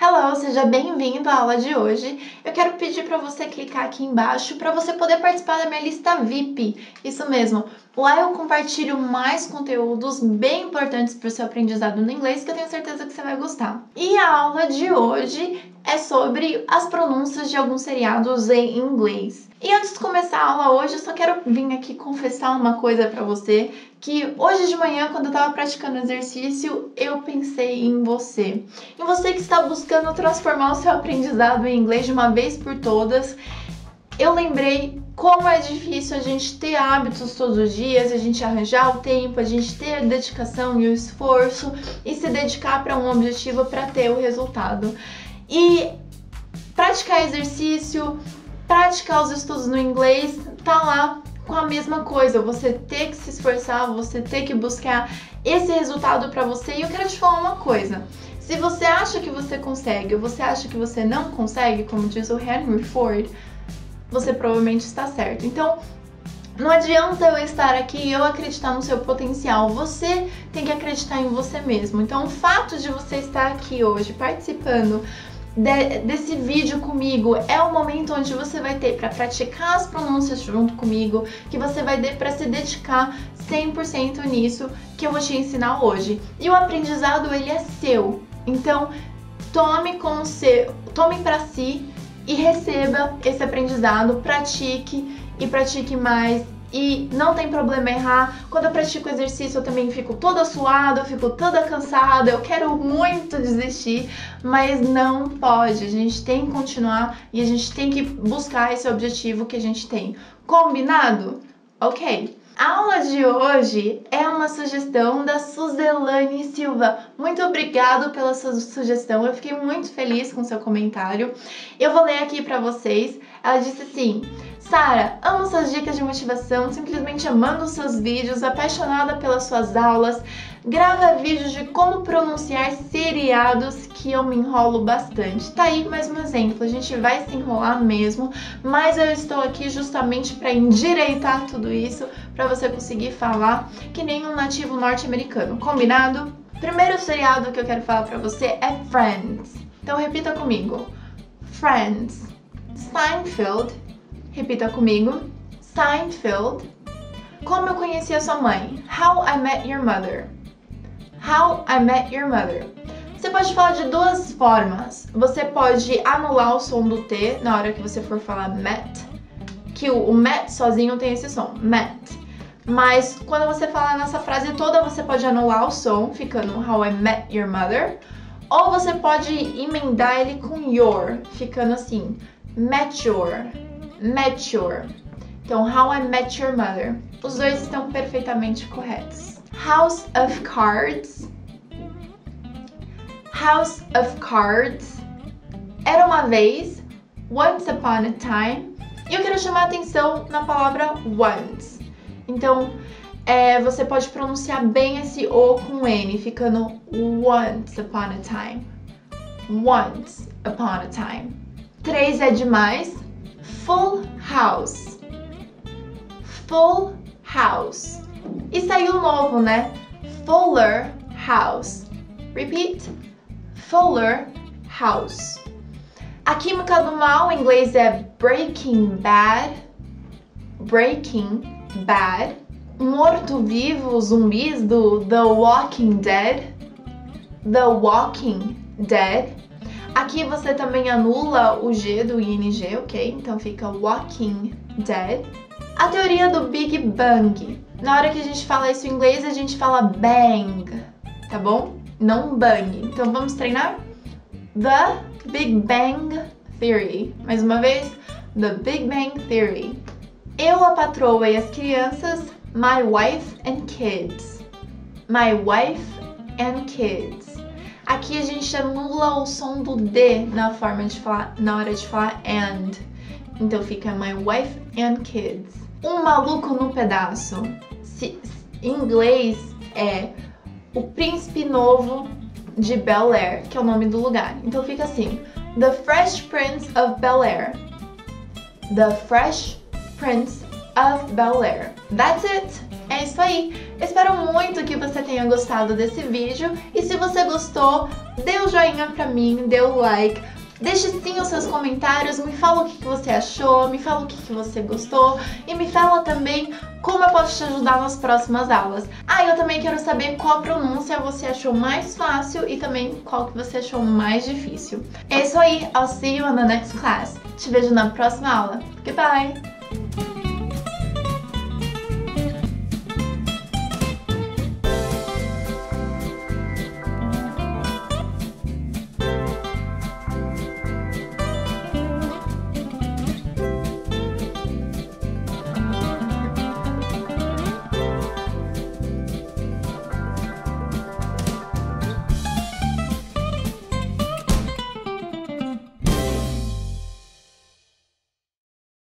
Hello, seja bem-vindo à aula de hoje. Eu quero pedir para você clicar aqui embaixo para você poder participar da minha lista VIP. Isso mesmo. Lá eu compartilho mais conteúdos bem importantes para o seu aprendizado no inglês que eu tenho certeza que você vai gostar. E a aula de hoje é sobre as pronúncias de alguns seriados em inglês. E antes de começar a aula hoje, eu só quero vir aqui confessar uma coisa para você, que hoje de manhã, quando eu estava praticando exercício, eu pensei em você. Em você que está buscando transformar o seu aprendizado em inglês de uma vez por todas. Eu lembrei como é difícil a gente ter hábitos todos os dias, a gente arranjar o tempo, a gente ter a dedicação e o esforço e se dedicar para um objetivo para ter o resultado. E praticar exercício, praticar os estudos no inglês, tá lá com a mesma coisa, você ter que se esforçar, você ter que buscar esse resultado para você. E eu quero te falar uma coisa. Se você acha que você consegue ou você acha que você não consegue, como diz o Henry Ford, você provavelmente está certo. Então, não adianta eu estar aqui e eu acreditar no seu potencial. Você tem que acreditar em você mesmo. Então, o fato de você estar aqui hoje participando de, desse vídeo comigo é o momento onde você vai ter para praticar as pronúncias junto comigo, que você vai ter para se dedicar 100% nisso que eu vou te ensinar hoje. E o aprendizado ele é seu. Então, tome com seu, tome para si e receba esse aprendizado, pratique e pratique mais. E não tem problema errar. Quando eu pratico exercício, eu também fico toda suada, eu fico toda cansada, eu quero muito desistir, mas não pode. A gente tem que continuar e a gente tem que buscar esse objetivo que a gente tem. Combinado? Ok. A aula de hoje é uma sugestão da Suzelane Silva. Muito obrigado pela sua sugestão. Eu fiquei muito feliz com seu comentário. Eu vou ler aqui para vocês. Ela disse assim: Sara, amo suas dicas de motivação, simplesmente amando seus vídeos, apaixonada pelas suas aulas. Grava vídeos de como pronunciar seriados que eu me enrolo bastante. Tá aí mais um exemplo, a gente vai se enrolar mesmo, mas eu estou aqui justamente para endireitar tudo isso, para você conseguir falar que nem um nativo norte-americano. Combinado? Primeiro seriado que eu quero falar para você é Friends. Então repita comigo. Friends. Seinfeld Repita comigo. Seinfeld. Como eu conheci a sua mãe? How I Met Your Mother. How I Met Your Mother. Você pode falar de duas formas. Você pode anular o som do T na hora que você for falar met, que o, o met sozinho tem esse som, met. Mas quando você falar nessa frase toda, você pode anular o som, ficando How I Met Your Mother. Ou você pode emendar ele com your, ficando assim, met your mature. Então, How I Met Your Mother. Os dois estão perfeitamente corretos. House of Cards. House of Cards. Era uma vez. Once upon a time. E eu quero chamar a atenção na palavra once. Então, é, você pode pronunciar bem esse O com N, ficando once upon a time. Once upon a time. Três é demais. Full House. Full House. E saiu novo, né? Fuller House. Repeat. Fuller House. A química do mal em inglês é Breaking Bad. Breaking Bad. Morto-vivo, zumbis do The Walking Dead. The Walking Dead. Aqui você também anula o G do ING, ok? Então fica Walking Dead. A teoria do Big Bang. Na hora que a gente fala isso em inglês, a gente fala bang, tá bom? Não bang. Então vamos treinar? The Big Bang Theory. Mais uma vez, The Big Bang Theory. Eu, a patroa e as crianças, my wife and kids. My wife and kids. Aqui a gente anula o som do D na forma de falar, na hora de falar and. Então fica my wife and kids. Um maluco no pedaço. Se, em inglês é o príncipe novo de Bel Air, que é o nome do lugar. Então fica assim: The Fresh Prince of Bel Air. The Fresh Prince of Bel Air. That's it! É isso aí. Espero muito que você tenha gostado desse vídeo e se você gostou, dê o um joinha pra mim, dê o um like, Deixe sim os seus comentários, me fala o que, você achou, me fala o que, você gostou e me fala também como eu posso te ajudar nas próximas aulas. Ah, eu também quero saber qual pronúncia você achou mais fácil e também qual que você achou mais difícil. É isso aí, I'll see you on the next class. Te vejo na próxima aula. Goodbye!